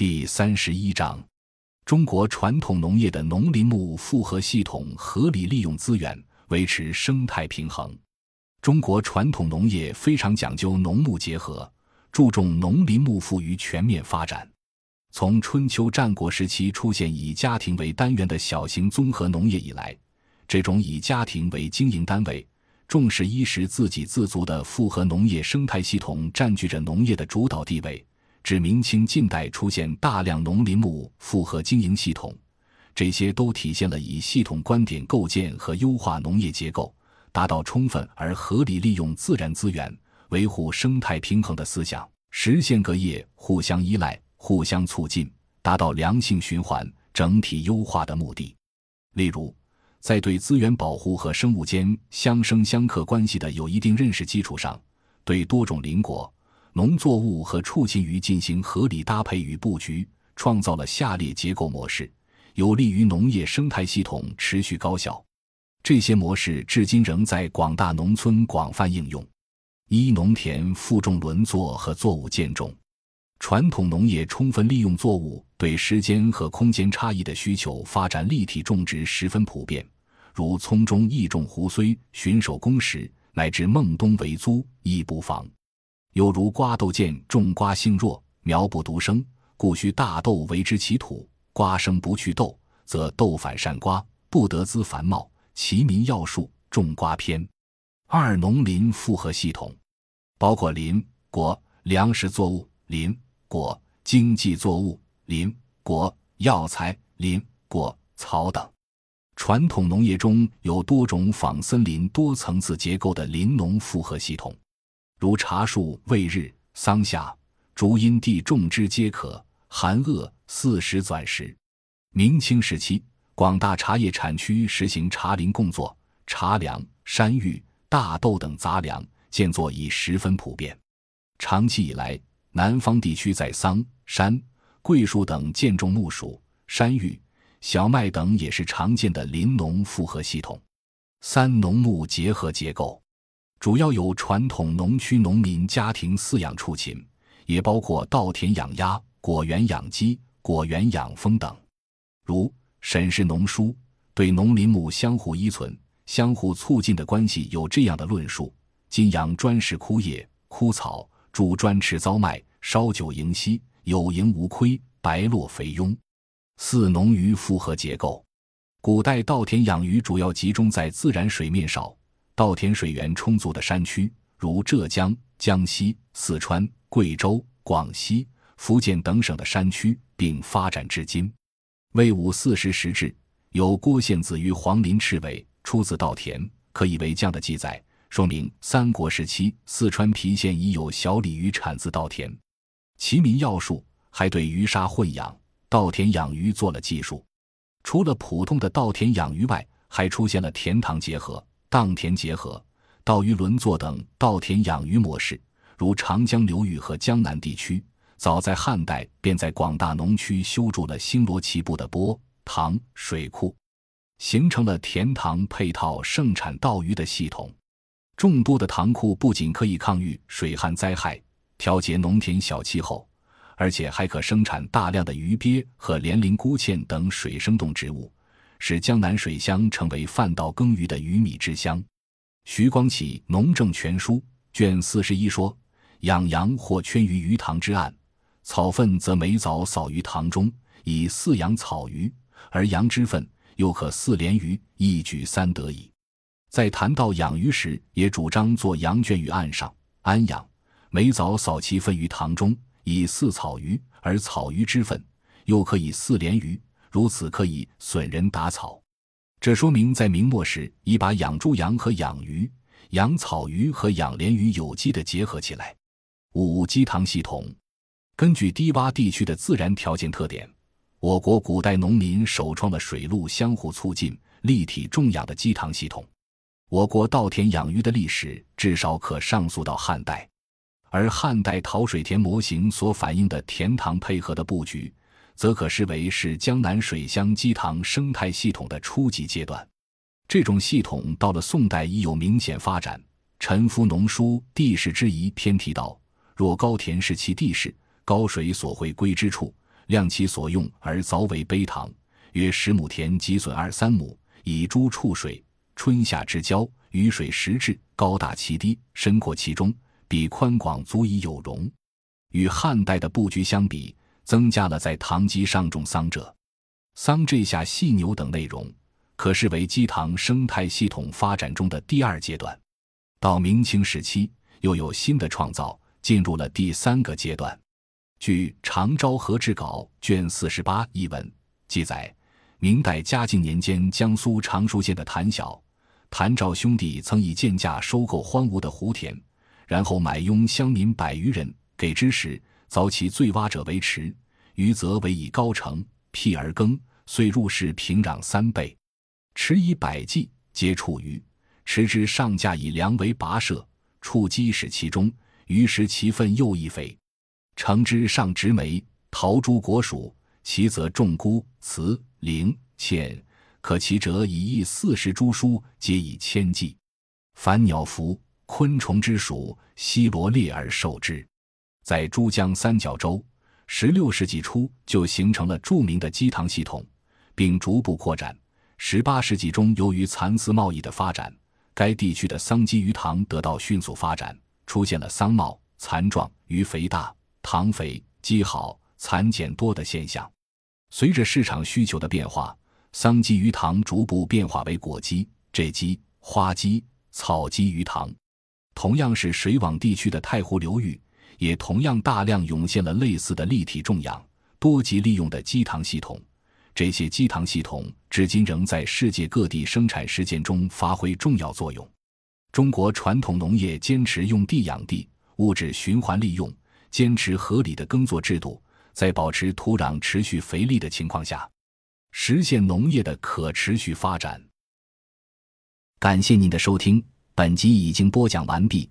第三十一章：中国传统农业的农林牧复合系统合理利用资源，维持生态平衡。中国传统农业非常讲究农牧结合，注重农林牧复于全面发展。从春秋战国时期出现以家庭为单元的小型综合农业以来，这种以家庭为经营单位、重视衣食自给自足的复合农业生态系统占据着农业的主导地位。至明清近代出现大量农林牧复合经营系统，这些都体现了以系统观点构建和优化农业结构，达到充分而合理利用自然资源、维护生态平衡的思想，实现各业互相依赖、互相促进，达到良性循环、整体优化的目的。例如，在对资源保护和生物间相生相克关系的有一定认识基础上，对多种邻国。农作物和畜禽鱼进行合理搭配与布局，创造了下列结构模式，有利于农业生态系统持续高效。这些模式至今仍在广大农村广泛应用：一、农田负重轮作和作物间种。传统农业充分利用作物对时间和空间差异的需求，发展立体种植十分普遍，如葱中易种胡荽，循手工时乃至孟冬为租，亦不妨。犹如瓜豆见种瓜性弱，苗不独生，故需大豆为之其土。瓜生不去豆，则豆反善瓜，不得滋繁茂。其民要术种瓜篇。二农林复合系统，包括林果粮食作物、林果经济作物、林果药材、林果草等。传统农业中有多种仿森林多层次结构的林农复合系统。如茶树未日桑夏竹阴地种之皆可，寒恶四时转时。明清时期，广大茶叶产区实行茶林共作，茶粮、山芋、大豆等杂粮建作已十分普遍。长期以来，南方地区在桑、山、桂树等建种木薯、山芋、小麦等也是常见的林农复合系统。三农牧结合结构。主要有传统农区农民家庭饲养畜禽，也包括稻田养鸭、果园养鸡、果园养蜂等。如沈氏农书对农林牧相互依存、相互促进的关系有这样的论述：金养专食枯叶、枯草，煮专吃糟麦，烧酒迎息，有盈无亏，白落肥庸。四农渔复合结构，古代稻田养鱼主要集中在自然水面少。稻田水源充足的山区，如浙江、江西、四川、贵州、广西、福建等省的山区，并发展至今。魏武四十时志有郭献子于黄林赤尾，出自稻田，可以为将的记载，说明三国时期四川郫县已有小鲤鱼产自稻田。齐民要术还对鱼沙混养、稻田养鱼做了记述。除了普通的稻田养鱼外，还出现了田塘结合。荡田结合、稻鱼轮作等稻田养鱼模式，如长江流域和江南地区，早在汉代便在广大农区修筑了星罗棋布的波塘水库，形成了田塘配套盛产稻鱼的系统。众多的塘库不仅可以抗御水旱灾害、调节农田小气候，而且还可生产大量的鱼鳖和连鳞菇芡等水生动植物。使江南水乡成为饭稻耕鱼的鱼米之乡。徐光启《农政全书》卷四十一说：“养羊或圈于鱼塘之岸，草粪则每早扫于塘中，以饲养草鱼；而羊之粪又可饲鲢鱼，一举三得矣。”在谈到养鱼时，也主张做羊圈于岸上安养，每早扫其粪于塘中，以饲草鱼；而草鱼之粪又可以饲鲢鱼。如此可以损人打草，这说明在明末时已把养猪羊和养鱼、养草鱼和养鲢鱼有机的结合起来。五基塘系统，根据低洼地区的自然条件特点，我国古代农民首创了水陆相互促进、立体种养的基塘系统。我国稻田养鱼的历史至少可上溯到汉代，而汉代陶水田模型所反映的田塘配合的布局。则可视为是江南水乡基塘生态系统的初级阶段。这种系统到了宋代已有明显发展。陈夫农书《地势之宜》篇提到：若高田是其地势，高水所会归之处，量其所用而凿为陂塘，约十亩田积损二三亩，以诸处水。春夏之交，雨水时至，高大其低，深阔其中，比宽广足以有容。与汉代的布局相比，增加了在塘基上种桑者、桑柽下细牛等内容，可视为基塘生态系统发展中的第二阶段。到明清时期，又有新的创造，进入了第三个阶段。据《长昭和志稿》卷四十八一文记载，明代嘉靖年间，江苏常熟县的谭晓、谭兆兄弟曾以贱价收购荒芜的湖田，然后买佣乡民百余人，给之时，凿其最洼者为池，余则为以高城辟而耕，遂入室平壤三倍。池以百计，皆处于池之上架以梁为跋涉，触基始其中，于食其粪又一肥。城之上植梅、桃诸果属，其则种菇、茨、苓、芡，可其者以一四十株书，皆以千计。凡鸟凫、昆虫之属，悉罗列而受之。在珠江三角洲，十六世纪初就形成了著名的基塘系统，并逐步扩展。十八世纪中，由于蚕丝贸易的发展，该地区的桑基鱼塘得到迅速发展，出现了桑茂、蚕壮、鱼肥大。塘肥、鸡好、蚕茧多的现象，随着市场需求的变化，桑基鱼塘逐步变化为果基、蔗基、花基、草基鱼塘。同样是水网地区的太湖流域，也同样大量涌现了类似的立体种养、多级利用的基塘系统。这些基塘系统至今仍在世界各地生产实践中发挥重要作用。中国传统农业坚持用地养地，物质循环利用。坚持合理的耕作制度，在保持土壤持续肥力的情况下，实现农业的可持续发展。感谢您的收听，本集已经播讲完毕。